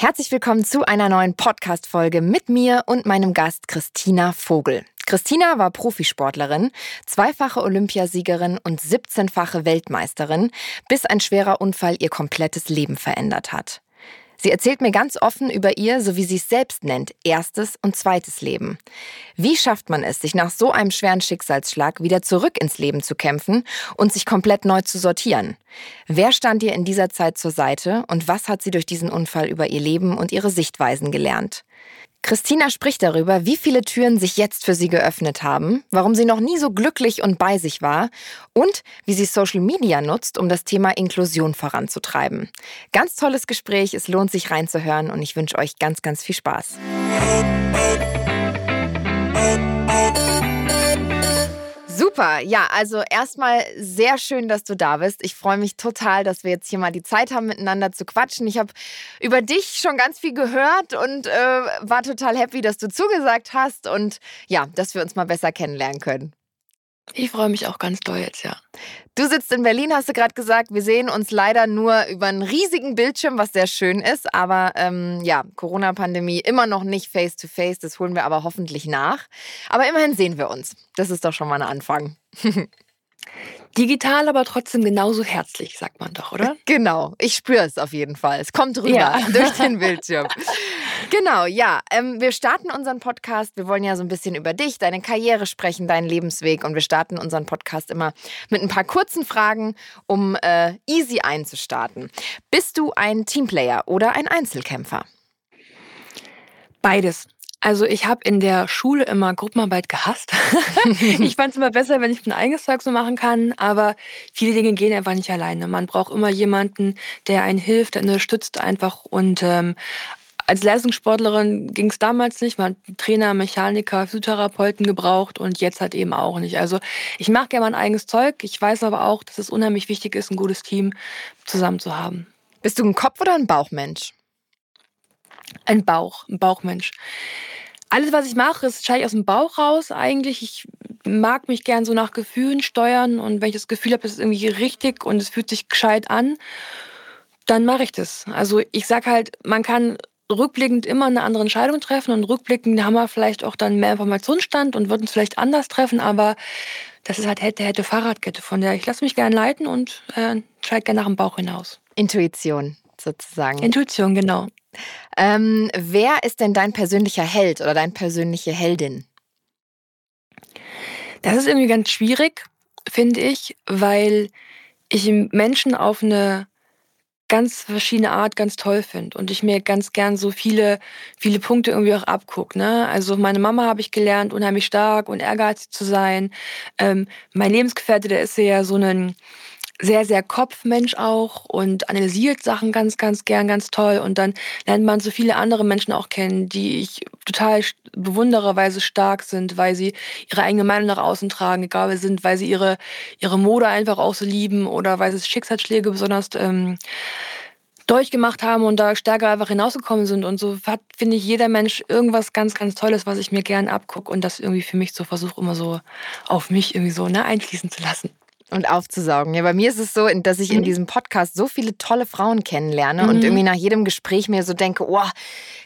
Herzlich willkommen zu einer neuen Podcast-Folge mit mir und meinem Gast Christina Vogel. Christina war Profisportlerin, zweifache Olympiasiegerin und 17-fache Weltmeisterin, bis ein schwerer Unfall ihr komplettes Leben verändert hat. Sie erzählt mir ganz offen über ihr, so wie sie es selbst nennt, erstes und zweites Leben. Wie schafft man es, sich nach so einem schweren Schicksalsschlag wieder zurück ins Leben zu kämpfen und sich komplett neu zu sortieren? Wer stand ihr in dieser Zeit zur Seite und was hat sie durch diesen Unfall über ihr Leben und ihre Sichtweisen gelernt? Christina spricht darüber, wie viele Türen sich jetzt für sie geöffnet haben, warum sie noch nie so glücklich und bei sich war und wie sie Social Media nutzt, um das Thema Inklusion voranzutreiben. Ganz tolles Gespräch, es lohnt sich reinzuhören und ich wünsche euch ganz, ganz viel Spaß. Super, ja, also erstmal sehr schön, dass du da bist. Ich freue mich total, dass wir jetzt hier mal die Zeit haben, miteinander zu quatschen. Ich habe über dich schon ganz viel gehört und äh, war total happy, dass du zugesagt hast und ja, dass wir uns mal besser kennenlernen können. Ich freue mich auch ganz doll jetzt, ja. Du sitzt in Berlin, hast du gerade gesagt. Wir sehen uns leider nur über einen riesigen Bildschirm, was sehr schön ist. Aber ähm, ja, Corona-Pandemie immer noch nicht face-to-face. -face, das holen wir aber hoffentlich nach. Aber immerhin sehen wir uns. Das ist doch schon mal ein Anfang. Digital, aber trotzdem genauso herzlich, sagt man doch, oder? Genau, ich spüre es auf jeden Fall. Es kommt rüber ja. durch den Bildschirm. Genau, ja. Ähm, wir starten unseren Podcast. Wir wollen ja so ein bisschen über dich, deine Karriere sprechen, deinen Lebensweg. Und wir starten unseren Podcast immer mit ein paar kurzen Fragen, um äh, easy einzustarten. Bist du ein Teamplayer oder ein Einzelkämpfer? Beides. Also ich habe in der Schule immer Gruppenarbeit gehasst. ich fand es immer besser, wenn ich mein eigenes Zeug so machen kann, aber viele Dinge gehen einfach nicht alleine. Man braucht immer jemanden, der einen hilft, der unterstützt einfach und ähm, als Leistungssportlerin ging es damals nicht. Man hat Trainer, Mechaniker, Physiotherapeuten gebraucht und jetzt halt eben auch nicht. Also ich mache gerne mein eigenes Zeug. Ich weiß aber auch, dass es unheimlich wichtig ist, ein gutes Team zusammen zu haben. Bist du ein Kopf- oder ein Bauchmensch? Ein Bauch, ein Bauchmensch. Alles, was ich mache, ist wahrscheinlich aus dem Bauch raus eigentlich. Ich mag mich gern so nach Gefühlen steuern und wenn ich das Gefühl habe, es ist irgendwie richtig und es fühlt sich gescheit an, dann mache ich das. Also ich sag halt, man kann rückblickend immer eine andere Entscheidung treffen und rückblickend haben wir vielleicht auch dann mehr Informationsstand und würden es vielleicht anders treffen, aber das ist halt hätte, hätte Fahrradkette, von der ich lasse mich gern leiten und äh, entscheide gerne nach dem Bauch hinaus. Intuition sozusagen. Intuition, genau. Ähm, wer ist denn dein persönlicher Held oder deine persönliche Heldin? Das ist irgendwie ganz schwierig, finde ich, weil ich Menschen auf eine ganz verschiedene Art ganz toll finde und ich mir ganz gern so viele, viele Punkte irgendwie auch abgucke. Ne? Also meine Mama habe ich gelernt, unheimlich stark und ehrgeizig zu sein. Ähm, mein Lebensgefährte, der ist ja so ein sehr, sehr Kopfmensch auch und analysiert Sachen ganz, ganz gern, ganz toll. Und dann lernt man so viele andere Menschen auch kennen, die ich total bewundere, weil sie stark sind, weil sie ihre eigene Meinung nach außen tragen, egal wer sind, weil sie ihre, ihre Mode einfach auch so lieben oder weil sie Schicksalsschläge besonders ähm, durchgemacht haben und da stärker einfach hinausgekommen sind. Und so hat, finde ich, jeder Mensch irgendwas ganz, ganz Tolles, was ich mir gern abgucke und das irgendwie für mich so versuche, immer so auf mich irgendwie so ne, einfließen zu lassen und aufzusaugen. Ja, bei mir ist es so, dass ich in mhm. diesem Podcast so viele tolle Frauen kennenlerne mhm. und irgendwie nach jedem Gespräch mir so denke, oh,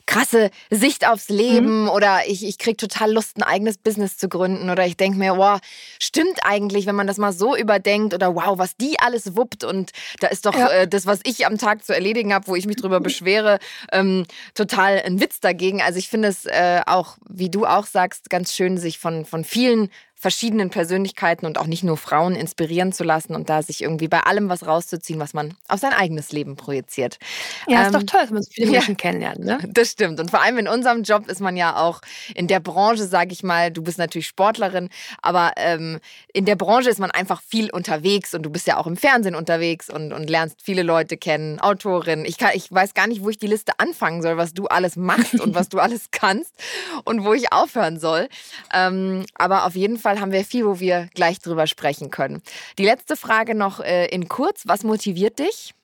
krasse Sicht aufs Leben mhm. oder ich, ich kriege total Lust, ein eigenes Business zu gründen oder ich denke mir, wow, stimmt eigentlich, wenn man das mal so überdenkt oder wow, was die alles wuppt und da ist doch ja. äh, das, was ich am Tag zu erledigen habe, wo ich mich drüber beschwere, ähm, total ein Witz dagegen. Also ich finde es äh, auch, wie du auch sagst, ganz schön, sich von, von vielen verschiedenen Persönlichkeiten und auch nicht nur Frauen inspirieren zu lassen und da sich irgendwie bei allem was rauszuziehen, was man auf sein eigenes Leben projiziert. Ja, ähm, ist doch ähm, toll, dass man so viele Menschen ja, kennenlernt. Ne? Das stimmt. Und vor allem in unserem Job ist man ja auch in der Branche, sage ich mal, du bist natürlich Sportlerin, aber ähm, in der Branche ist man einfach viel unterwegs und du bist ja auch im Fernsehen unterwegs und, und lernst viele Leute kennen, Autorin. Ich, kann, ich weiß gar nicht, wo ich die Liste anfangen soll, was du alles machst und was du alles kannst und wo ich aufhören soll. Ähm, aber auf jeden Fall Fall haben wir viel, wo wir gleich drüber sprechen können. Die letzte Frage noch äh, in kurz. Was motiviert dich?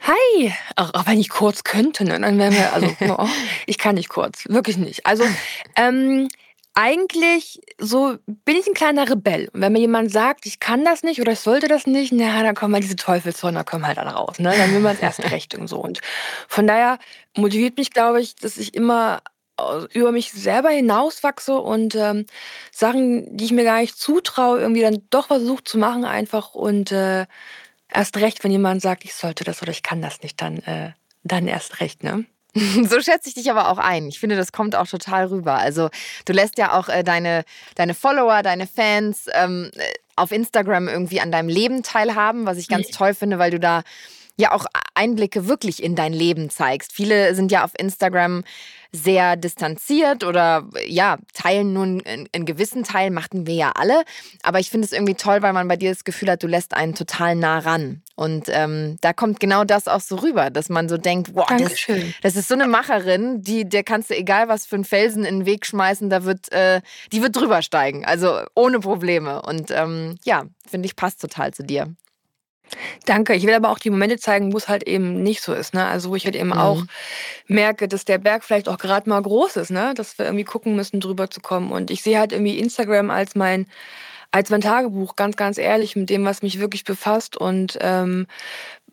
Hi, auch wenn ich kurz könnte, ne, dann wären wir, also oh, ich kann nicht kurz, wirklich nicht. Also ähm, eigentlich so bin ich ein kleiner Rebell. Und wenn mir jemand sagt, ich kann das nicht oder ich sollte das nicht, na, dann kommen halt diese Teufelshörner kommen halt dann raus. Ne? Dann will man es erst recht und so. Und von daher motiviert mich, glaube ich, dass ich immer über mich selber hinauswachse und ähm, Sachen, die ich mir gar nicht zutraue, irgendwie dann doch versucht zu machen einfach und äh, erst recht, wenn jemand sagt, ich sollte das oder ich kann das nicht, dann, äh, dann erst recht, ne? So schätze ich dich aber auch ein. Ich finde, das kommt auch total rüber. Also du lässt ja auch äh, deine, deine Follower, deine Fans ähm, äh, auf Instagram irgendwie an deinem Leben teilhaben, was ich ganz toll finde, weil du da ja auch Einblicke wirklich in dein Leben zeigst. Viele sind ja auf Instagram sehr distanziert oder ja, teilen nun einen gewissen Teil, machten wir ja alle. Aber ich finde es irgendwie toll, weil man bei dir das Gefühl hat, du lässt einen total nah ran. Und ähm, da kommt genau das auch so rüber, dass man so denkt, wow, das, das, ist so eine Macherin, die, der kannst du egal was für einen Felsen in den Weg schmeißen, da wird, äh, die wird drüber steigen. Also ohne Probleme. Und ähm, ja, finde ich, passt total zu dir. Danke. Ich will aber auch die Momente zeigen, wo es halt eben nicht so ist. Ne? Also wo ich halt eben mhm. auch merke, dass der Berg vielleicht auch gerade mal groß ist, ne? dass wir irgendwie gucken müssen, drüber zu kommen. Und ich sehe halt irgendwie Instagram als mein als mein Tagebuch, ganz, ganz ehrlich, mit dem, was mich wirklich befasst und ähm,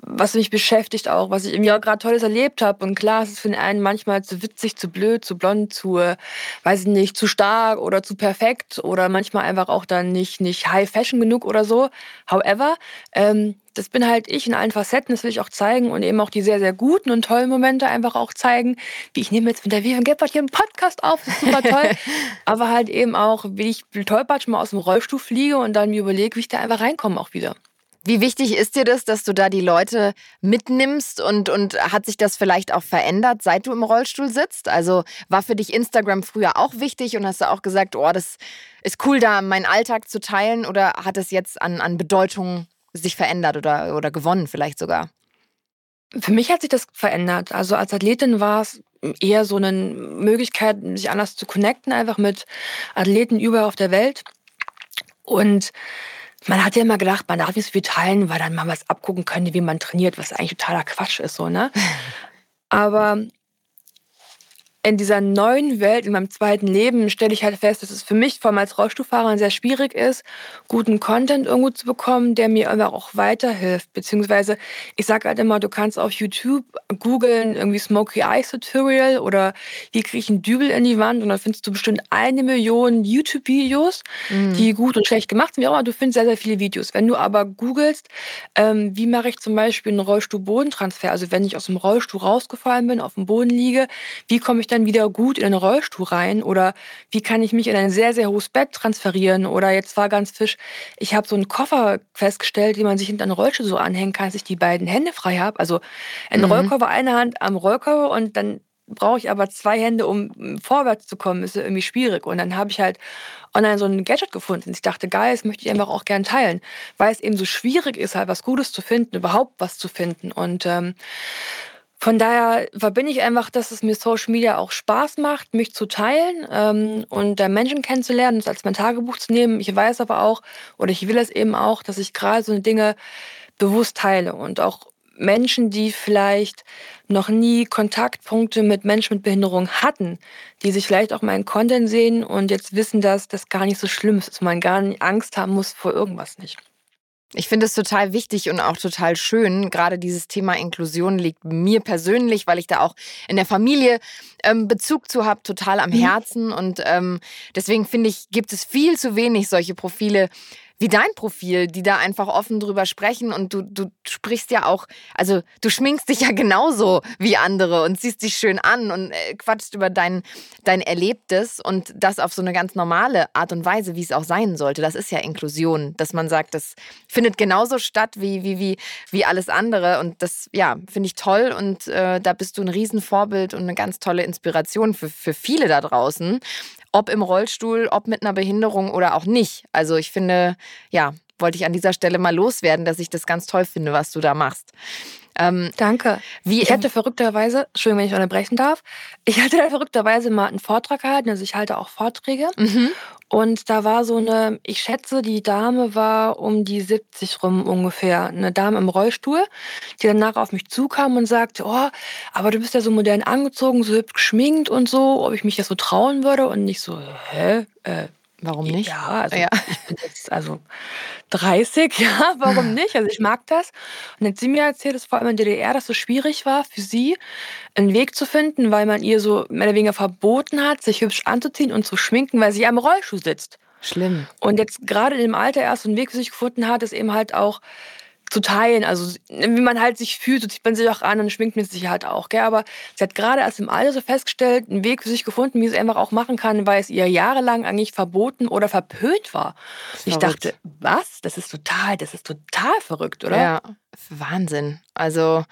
was mich beschäftigt auch, was ich im Jahr gerade Tolles erlebt habe. Und klar, es ist für den einen manchmal zu witzig, zu blöd, zu blond, zu, äh, weiß ich nicht, zu stark oder zu perfekt oder manchmal einfach auch dann nicht, nicht High Fashion genug oder so. However, ähm, das bin halt ich in allen Facetten, das will ich auch zeigen und eben auch die sehr, sehr guten und tollen Momente einfach auch zeigen. Wie ich nehme jetzt mit der Vivian Gebhardt hier einen Podcast auf, das ist super toll. Aber halt eben auch, wie ich tollpatsch mal aus dem Rollstuhl fliege und dann mir überlege, wie ich da einfach reinkomme auch wieder. Wie wichtig ist dir das, dass du da die Leute mitnimmst und, und hat sich das vielleicht auch verändert, seit du im Rollstuhl sitzt? Also war für dich Instagram früher auch wichtig und hast du auch gesagt, oh, das ist cool, da meinen Alltag zu teilen oder hat es jetzt an, an Bedeutung sich verändert oder, oder gewonnen vielleicht sogar? Für mich hat sich das verändert. Also als Athletin war es eher so eine Möglichkeit, sich anders zu connecten, einfach mit Athleten überall auf der Welt. Und man hat ja immer gedacht, man darf nicht so viel teilen, weil dann mal was abgucken könnte, wie man trainiert, was eigentlich totaler Quatsch ist, so, ne? Aber in dieser neuen Welt, in meinem zweiten Leben, stelle ich halt fest, dass es für mich, vor allem als Rollstuhlfahrer, sehr schwierig ist, guten Content irgendwo zu bekommen, der mir einfach auch weiterhilft. Beziehungsweise, ich sage halt immer, du kannst auf YouTube googeln, irgendwie Smoky Eyes Tutorial oder wie kriege ich einen Dübel in die Wand und dann findest du bestimmt eine Million YouTube-Videos, mhm. die gut und schlecht gemacht sind. Wie auch immer, du findest sehr, sehr viele Videos. Wenn du aber googelst, ähm, wie mache ich zum Beispiel einen Rollstuhl-Bodentransfer, also wenn ich aus dem Rollstuhl rausgefallen bin, auf dem Boden liege, wie komme ich dann wieder gut in einen Rollstuhl rein? Oder wie kann ich mich in ein sehr, sehr hohes Bett transferieren? Oder jetzt war ganz fisch, ich habe so einen Koffer festgestellt, den man sich hinter einen Rollstuhl so anhängen kann, dass ich die beiden Hände frei habe. Also ein mhm. Rollkoffer, eine Hand am Rollkoffer und dann brauche ich aber zwei Hände, um vorwärts zu kommen, ist irgendwie schwierig. Und dann habe ich halt online so ein Gadget gefunden. Ich dachte, geil, das möchte ich einfach auch gern teilen, weil es eben so schwierig ist, halt was Gutes zu finden, überhaupt was zu finden. Und ähm, von daher verbinde ich einfach, dass es mir Social Media auch Spaß macht, mich zu teilen ähm, und da Menschen kennenzulernen, das als mein Tagebuch zu nehmen. Ich weiß aber auch, oder ich will es eben auch, dass ich gerade so Dinge bewusst teile und auch Menschen, die vielleicht noch nie Kontaktpunkte mit Menschen mit Behinderung hatten, die sich vielleicht auch meinen Content sehen und jetzt wissen, dass das gar nicht so schlimm ist, dass man gar nicht Angst haben muss vor irgendwas nicht. Ich finde es total wichtig und auch total schön. Gerade dieses Thema Inklusion liegt mir persönlich, weil ich da auch in der Familie ähm, Bezug zu habe, total am mhm. Herzen. Und ähm, deswegen finde ich, gibt es viel zu wenig solche Profile, wie dein Profil, die da einfach offen drüber sprechen und du, du sprichst ja auch, also du schminkst dich ja genauso wie andere und siehst dich schön an und äh, quatschst über dein, dein Erlebtes und das auf so eine ganz normale Art und Weise, wie es auch sein sollte. Das ist ja Inklusion, dass man sagt, das findet genauso statt wie, wie, wie, wie alles andere und das, ja, finde ich toll und äh, da bist du ein Riesenvorbild und eine ganz tolle Inspiration für, für viele da draußen ob im Rollstuhl, ob mit einer Behinderung oder auch nicht. Also ich finde, ja, wollte ich an dieser Stelle mal loswerden, dass ich das ganz toll finde, was du da machst. Ähm, Danke. Wie, ich hatte verrückterweise, Entschuldigung, wenn ich unterbrechen darf, ich hatte verrückterweise mal einen Vortrag gehalten, also ich halte auch Vorträge. Mhm. Und da war so eine, ich schätze, die Dame war um die 70 rum ungefähr. Eine Dame im Rollstuhl, die danach auf mich zukam und sagte, oh, aber du bist ja so modern angezogen, so hübsch geschminkt und so, ob ich mich das so trauen würde. Und ich so, hä? Äh, Warum nicht? Ja, also ja. ich bin jetzt also 30, ja, warum nicht? Also ich mag das. Und hat sie mir erzählt, dass vor allem in der DDR das so schwierig war für sie, einen Weg zu finden, weil man ihr so mehr oder weniger verboten hat, sich hübsch anzuziehen und zu schminken, weil sie am Rollstuhl sitzt. Schlimm. Und jetzt gerade in dem Alter erst so einen Weg für sich gefunden hat, ist eben halt auch zu teilen. Also wie man halt sich fühlt, so zieht man sich auch an und schminkt man sich halt auch. Gell? Aber sie hat gerade erst im Alter so festgestellt, einen Weg für sich gefunden, wie sie es einfach auch machen kann, weil es ihr jahrelang eigentlich verboten oder verpönt war. Ich dachte, was? Das ist total, das ist total verrückt, oder? Ja, Wahnsinn. Also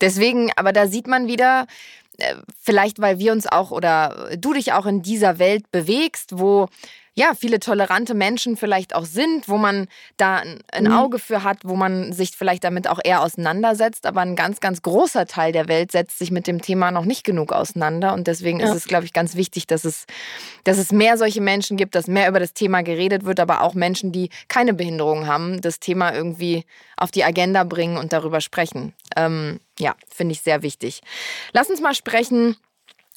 deswegen, aber da sieht man wieder, äh, vielleicht weil wir uns auch oder du dich auch in dieser Welt bewegst, wo ja, viele tolerante Menschen vielleicht auch sind, wo man da ein mhm. Auge für hat, wo man sich vielleicht damit auch eher auseinandersetzt. Aber ein ganz, ganz großer Teil der Welt setzt sich mit dem Thema noch nicht genug auseinander. Und deswegen ja. ist es, glaube ich, ganz wichtig, dass es, dass es mehr solche Menschen gibt, dass mehr über das Thema geredet wird, aber auch Menschen, die keine Behinderung haben, das Thema irgendwie auf die Agenda bringen und darüber sprechen. Ähm, ja, finde ich sehr wichtig. Lass uns mal sprechen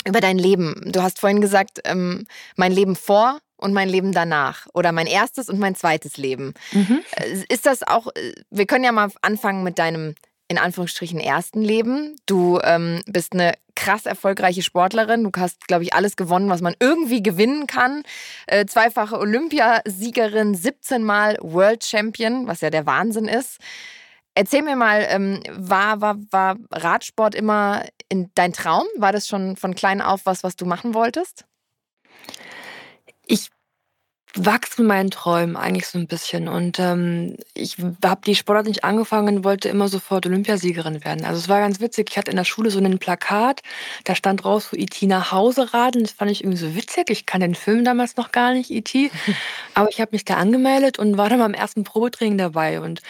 über dein Leben. Du hast vorhin gesagt, ähm, mein Leben vor und mein Leben danach oder mein erstes und mein zweites Leben. Mhm. Äh, ist das auch, äh, wir können ja mal anfangen mit deinem in Anführungsstrichen ersten Leben. Du ähm, bist eine krass erfolgreiche Sportlerin. Du hast, glaube ich, alles gewonnen, was man irgendwie gewinnen kann. Äh, zweifache Olympiasiegerin, 17 Mal World Champion, was ja der Wahnsinn ist. Erzähl mir mal, ähm, war, war, war Radsport immer in dein Traum? War das schon von klein auf was, was du machen wolltest? Ich wachse mit meinen Träumen eigentlich so ein bisschen und ähm, ich habe die Sportart nicht angefangen und wollte immer sofort Olympiasiegerin werden. Also es war ganz witzig. Ich hatte in der Schule so ein Plakat, da stand raus, wo IT nach Hause radeln. Das fand ich irgendwie so witzig. Ich kann den Film damals noch gar nicht, IT. Aber ich habe mich da angemeldet und war dann beim ersten Probetraining dabei. Und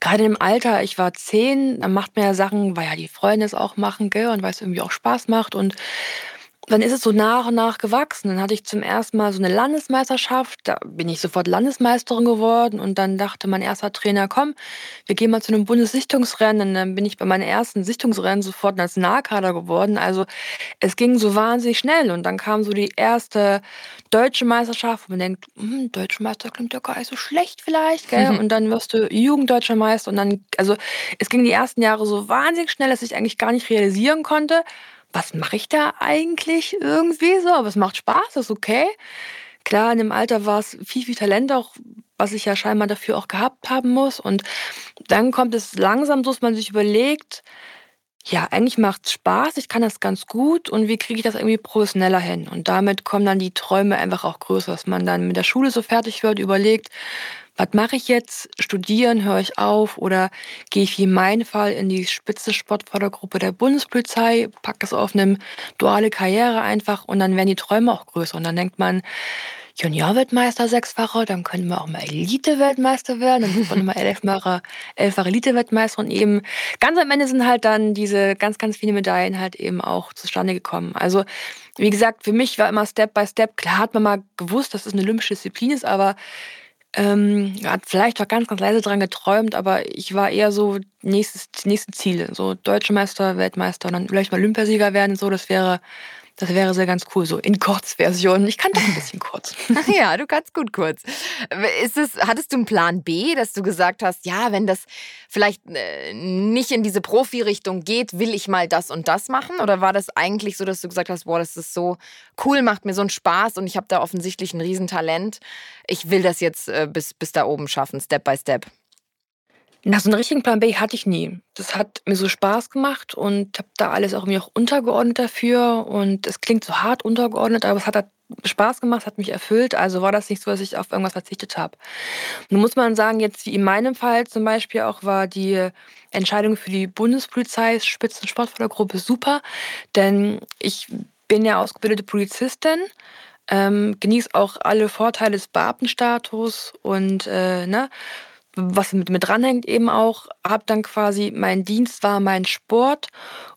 gerade im Alter, ich war zehn, dann macht man ja Sachen, weil ja die Freunde es auch machen, gell, und weil es irgendwie auch Spaß macht und dann ist es so nach und nach gewachsen. Dann hatte ich zum ersten Mal so eine Landesmeisterschaft. Da bin ich sofort Landesmeisterin geworden. Und dann dachte mein erster Trainer, komm, wir gehen mal zu einem Bundessichtungsrennen. Und dann bin ich bei meinem ersten Sichtungsrennen sofort Nationalkader geworden. Also es ging so wahnsinnig schnell. Und dann kam so die erste deutsche Meisterschaft. wo man denkt, hm, deutsche Meister klingt ja gar nicht so schlecht vielleicht. Gell? Mhm. Und dann wirst du Jugenddeutscher Meister. Und dann, also es ging die ersten Jahre so wahnsinnig schnell, dass ich eigentlich gar nicht realisieren konnte, was mache ich da eigentlich irgendwie so? Aber es macht Spaß, ist okay. Klar, in dem Alter war es viel, viel Talent auch, was ich ja scheinbar dafür auch gehabt haben muss. Und dann kommt es langsam so, dass man sich überlegt, ja, eigentlich macht es Spaß, ich kann das ganz gut und wie kriege ich das irgendwie professioneller hin? Und damit kommen dann die Träume einfach auch größer, dass man dann mit der Schule so fertig wird, überlegt, was mache ich jetzt? Studieren, höre ich auf oder gehe ich wie in meinem Fall in die spitze Sportfördergruppe der Bundespolizei, packe es auf eine duale Karriere einfach und dann werden die Träume auch größer. Und dann denkt man, Junior-Weltmeister sechsfache, dann können wir auch mal Elite-Weltmeister werden, dann sind wir nochmal elffache, elffache Elite-Weltmeister und eben. Ganz am Ende sind halt dann diese ganz, ganz viele Medaillen halt eben auch zustande gekommen. Also, wie gesagt, für mich war immer Step by Step, klar hat man mal gewusst, dass es eine olympische Disziplin ist, aber ähm, hat vielleicht auch ganz, ganz leise dran geträumt, aber ich war eher so nächstes, nächste Ziele, so Deutsche Meister, Weltmeister und dann vielleicht mal Olympiasieger werden, so. Das wäre das wäre sehr ganz cool, so in Kurzversion. Ich kann doch ein bisschen kurz. ja, du kannst gut kurz. Ist es, hattest du einen Plan B, dass du gesagt hast, ja, wenn das vielleicht äh, nicht in diese Profi-Richtung geht, will ich mal das und das machen? Oder war das eigentlich so, dass du gesagt hast, boah, das ist so cool, macht mir so einen Spaß und ich habe da offensichtlich ein Riesentalent. Ich will das jetzt äh, bis, bis da oben schaffen, Step by Step. Na, so einen richtigen Plan B hatte ich nie. Das hat mir so Spaß gemacht und habe da alles auch irgendwie auch untergeordnet dafür. Und es klingt so hart untergeordnet, aber es hat halt Spaß gemacht, hat mich erfüllt. Also war das nicht so, dass ich auf irgendwas verzichtet habe. Nun muss man sagen, jetzt wie in meinem Fall zum Beispiel auch war die Entscheidung für die Bundespolizei Spitzensportfördergruppe super, denn ich bin ja ausgebildete Polizistin. Ähm, genieße auch alle Vorteile des Beamtenstatus und äh, ne, was mit, mit dranhängt eben auch, habe dann quasi, mein Dienst war mein Sport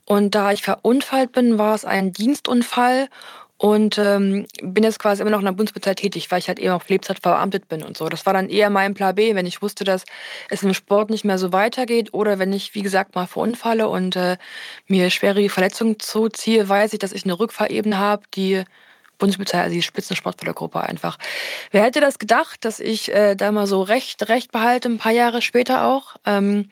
und da ich verunfallt bin, war es ein Dienstunfall und ähm, bin jetzt quasi immer noch in der Bundespolizei tätig, weil ich halt eben auf Lebzeit verbeamtet bin und so. Das war dann eher mein Plan B, wenn ich wusste, dass es im Sport nicht mehr so weitergeht oder wenn ich, wie gesagt, mal verunfalle und äh, mir schwere Verletzungen zuziehe, weiß ich, dass ich eine Rückfahrebene habe, die Bundespolizei, also die Spitzensportfördergruppe einfach. Wer hätte das gedacht, dass ich äh, da mal so recht, recht behalte, ein paar Jahre später auch. Ähm,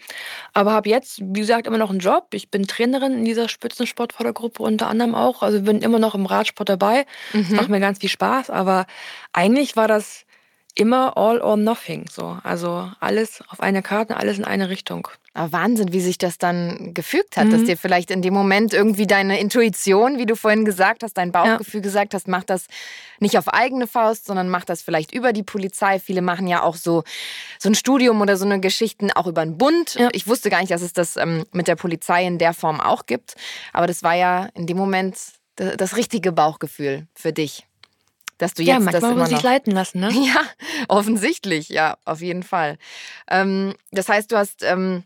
aber habe jetzt, wie gesagt, immer noch einen Job. Ich bin Trainerin in dieser Spitzensportfördergruppe unter anderem auch. Also bin immer noch im Radsport dabei. Mhm. Macht mir ganz viel Spaß. Aber eigentlich war das immer all or nothing. So. Also alles auf eine Karte, alles in eine Richtung. Aber Wahnsinn, wie sich das dann gefügt hat, mhm. dass dir vielleicht in dem Moment irgendwie deine Intuition, wie du vorhin gesagt hast, dein Bauchgefühl ja. gesagt hast, mach das nicht auf eigene Faust, sondern mach das vielleicht über die Polizei. Viele machen ja auch so, so ein Studium oder so eine Geschichten auch über einen Bund. Ja. Ich wusste gar nicht, dass es das ähm, mit der Polizei in der Form auch gibt. Aber das war ja in dem Moment das richtige Bauchgefühl für dich dass du jetzt ja, manchmal das immer muss sich leiten lassen, ne? Ja, offensichtlich, ja, auf jeden Fall. Ähm, das heißt, du hast ähm,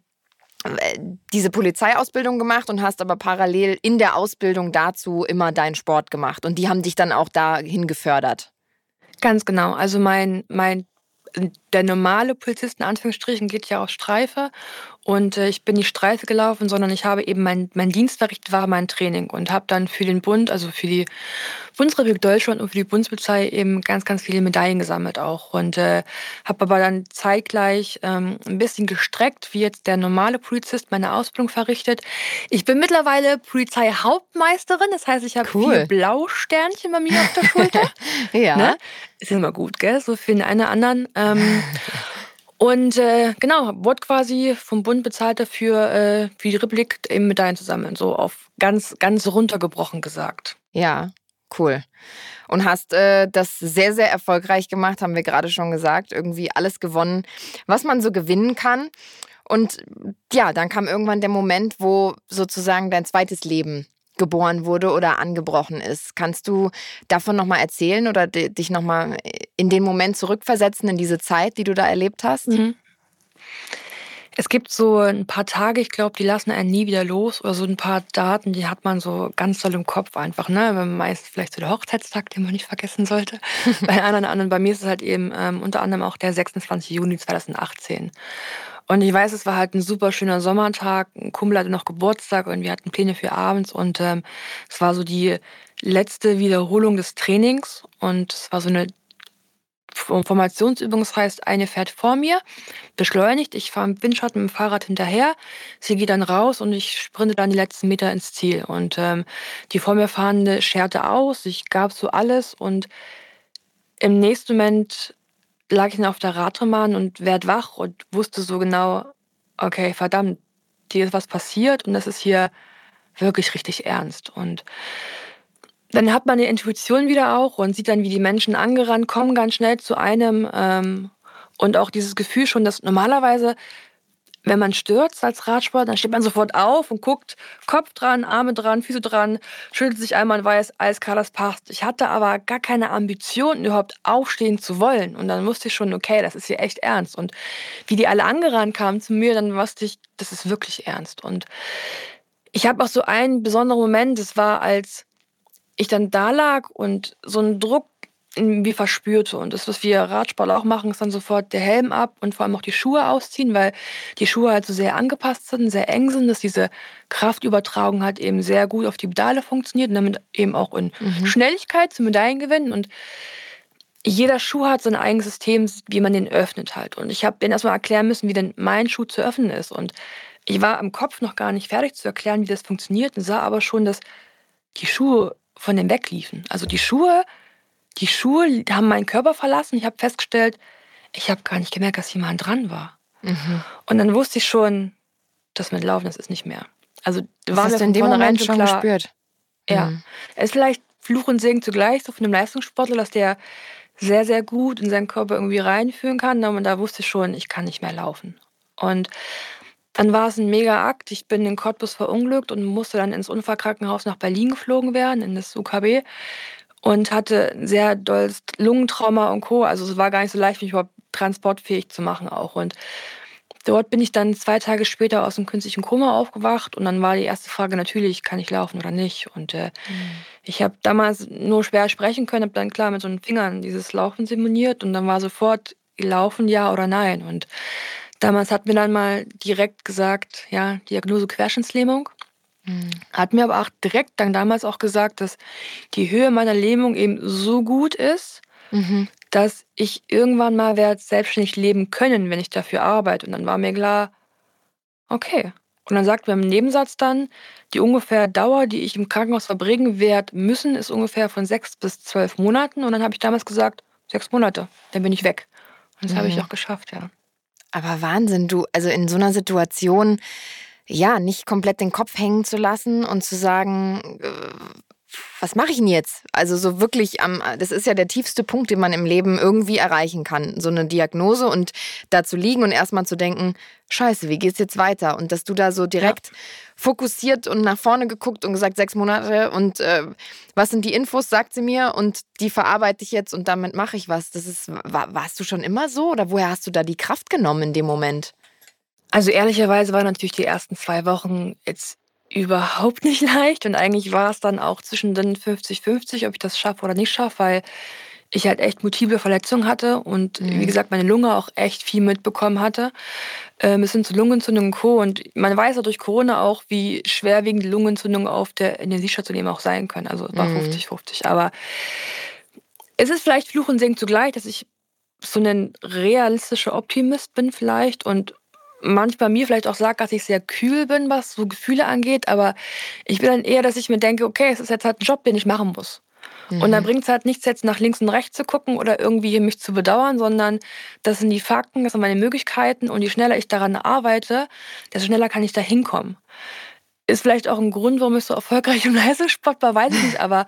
diese Polizeiausbildung gemacht und hast aber parallel in der Ausbildung dazu immer deinen Sport gemacht und die haben dich dann auch dahin gefördert. Ganz genau. Also mein, mein der normale Polizist in Anführungsstrichen geht ja auf Streife und äh, ich bin nicht Streife gelaufen, sondern ich habe eben mein, mein Dienst verrichtet, war mein Training und habe dann für den Bund, also für die Bundesrepublik Deutschland und für die Bundespolizei eben ganz, ganz viele Medaillen gesammelt auch und äh, habe aber dann zeitgleich ähm, ein bisschen gestreckt, wie jetzt der normale Polizist meine Ausbildung verrichtet. Ich bin mittlerweile Polizeihauptmeisterin, das heißt, ich habe cool. vier Blausternchen bei mir auf der Schulter. ja. Ne? Ist immer gut, gell? So für den einen oder anderen. Ähm, und äh, genau, wurde quasi vom Bund bezahlt dafür, äh, für die Republik eben Medaillen zu sammeln. So auf ganz, ganz runtergebrochen gesagt. Ja, cool. Und hast äh, das sehr, sehr erfolgreich gemacht, haben wir gerade schon gesagt. Irgendwie alles gewonnen, was man so gewinnen kann. Und ja, dann kam irgendwann der Moment, wo sozusagen dein zweites Leben geboren wurde oder angebrochen ist. Kannst du davon nochmal erzählen oder dich nochmal in den Moment zurückversetzen, in diese Zeit, die du da erlebt hast? Mhm. Es gibt so ein paar Tage, ich glaube, die lassen einen nie wieder los oder so ein paar Daten, die hat man so ganz doll im Kopf einfach. Ne? Meist vielleicht so der Hochzeitstag, den man nicht vergessen sollte. bei anderen, anderen, bei mir ist es halt eben ähm, unter anderem auch der 26. Juni 2018. Und ich weiß, es war halt ein super schöner Sommertag. Ein Kumpel hatte noch Geburtstag und wir hatten Pläne für abends. Und ähm, es war so die letzte Wiederholung des Trainings. Und es war so eine Formationsübung. Das heißt, eine fährt vor mir, beschleunigt. Ich fahre im Windschatten mit dem Fahrrad hinterher. Sie geht dann raus und ich sprinte dann die letzten Meter ins Ziel. Und ähm, die vor mir fahrende scherte aus. Ich gab so alles. Und im nächsten Moment lag ich dann auf der Radrennbahn und werd wach und wusste so genau, okay, verdammt, dir ist was passiert und das ist hier wirklich richtig ernst. Und dann hat man die Intuition wieder auch und sieht dann, wie die Menschen angerannt kommen, ganz schnell zu einem. Ähm, und auch dieses Gefühl schon, dass normalerweise wenn man stürzt als Radsport, dann steht man sofort auf und guckt, Kopf dran, Arme dran, Füße dran, schüttelt sich einmal und weiß, alles klar, das passt. Ich hatte aber gar keine Ambition, überhaupt aufstehen zu wollen. Und dann wusste ich schon, okay, das ist hier echt ernst. Und wie die alle angerannt kamen zu mir, dann wusste ich, das ist wirklich ernst. Und ich habe auch so einen besonderen Moment, das war, als ich dann da lag und so ein Druck irgendwie verspürte. Und das, was wir Radsportler auch machen, ist dann sofort der Helm ab und vor allem auch die Schuhe ausziehen, weil die Schuhe halt so sehr angepasst sind, sehr eng sind, dass diese Kraftübertragung halt eben sehr gut auf die Pedale funktioniert und damit eben auch in mhm. Schnelligkeit zu Medaillen gewinnen. Und jeder Schuh hat sein eigenes System, wie man den öffnet halt. Und ich habe denen erstmal erklären müssen, wie denn mein Schuh zu öffnen ist. Und ich war im Kopf noch gar nicht fertig zu erklären, wie das funktioniert und sah aber schon, dass die Schuhe von dem wegliefen. Also die Schuhe die Schuhe haben meinen Körper verlassen. Ich habe festgestellt, ich habe gar nicht gemerkt, dass jemand dran war. Mhm. Und dann wusste ich schon, das mit Laufen, das ist nicht mehr. Also das war mir in dem Moment schon klar, gespürt. Ja. Mhm. Es ist vielleicht Fluch und Segen zugleich, so von einem Leistungssportler, dass der sehr, sehr gut in seinen Körper irgendwie reinführen kann. Und da wusste ich schon, ich kann nicht mehr laufen. Und dann war es ein mega Akt. Ich bin in Cottbus verunglückt und musste dann ins Unfallkrankenhaus nach Berlin geflogen werden, in das UKB und hatte sehr dolles Lungentrauma und Co. Also es war gar nicht so leicht, mich überhaupt transportfähig zu machen auch. Und Dort bin ich dann zwei Tage später aus dem künstlichen Koma aufgewacht und dann war die erste Frage natürlich, kann ich laufen oder nicht? Und äh, mhm. ich habe damals nur schwer sprechen können, habe dann klar mit so den Fingern dieses Laufen simuliert und dann war sofort Laufen ja oder nein. Und damals hat mir dann mal direkt gesagt, ja, Diagnose Querschnittslähmung. Mhm. Hat mir aber auch direkt dann damals auch gesagt, dass die Höhe meiner Lähmung eben so gut ist, mhm dass ich irgendwann mal werde selbstständig leben können, wenn ich dafür arbeite. Und dann war mir klar, okay. Und dann sagt mir im Nebensatz dann, die ungefähr Dauer, die ich im Krankenhaus verbringen werde müssen, ist ungefähr von sechs bis zwölf Monaten. Und dann habe ich damals gesagt, sechs Monate, dann bin ich weg. Und das mhm. habe ich mhm. auch geschafft, ja. Aber Wahnsinn, du, also in so einer Situation, ja, nicht komplett den Kopf hängen zu lassen und zu sagen, äh, was mache ich denn jetzt? Also so wirklich am, das ist ja der tiefste Punkt, den man im Leben irgendwie erreichen kann. So eine Diagnose und da zu liegen und erstmal zu denken, scheiße, wie geht's jetzt weiter? Und dass du da so direkt ja. fokussiert und nach vorne geguckt und gesagt, sechs Monate und äh, was sind die Infos, sagt sie mir und die verarbeite ich jetzt und damit mache ich was. Das ist, war, warst du schon immer so oder woher hast du da die Kraft genommen in dem Moment? Also ehrlicherweise waren natürlich die ersten zwei Wochen jetzt überhaupt nicht leicht und eigentlich war es dann auch zwischen den 50-50, ob ich das schaffe oder nicht schaffe, weil ich halt echt multiple Verletzungen hatte und mhm. wie gesagt meine Lunge auch echt viel mitbekommen hatte. Ähm, es sind so Lungenentzündungen und Co. Und man weiß ja durch Corona auch, wie schwerwiegend Lungenentzündungen auf der Intensivstation eben auch sein können. Also es war 50-50. Mhm. Aber es ist vielleicht Fluch und Segen zugleich, dass ich so ein realistischer Optimist bin vielleicht und manchmal mir vielleicht auch sagt, dass ich sehr kühl bin, was so Gefühle angeht, aber ich bin dann eher, dass ich mir denke, okay, es ist jetzt halt ein Job, den ich machen muss. Mhm. Und dann bringt es halt nichts, jetzt nach links und rechts zu gucken oder irgendwie mich zu bedauern, sondern das sind die Fakten, das sind meine Möglichkeiten und je schneller ich daran arbeite, desto schneller kann ich da hinkommen. Ist vielleicht auch ein Grund, warum ich so erfolgreich im Leistungssport war, weiß ich nicht, aber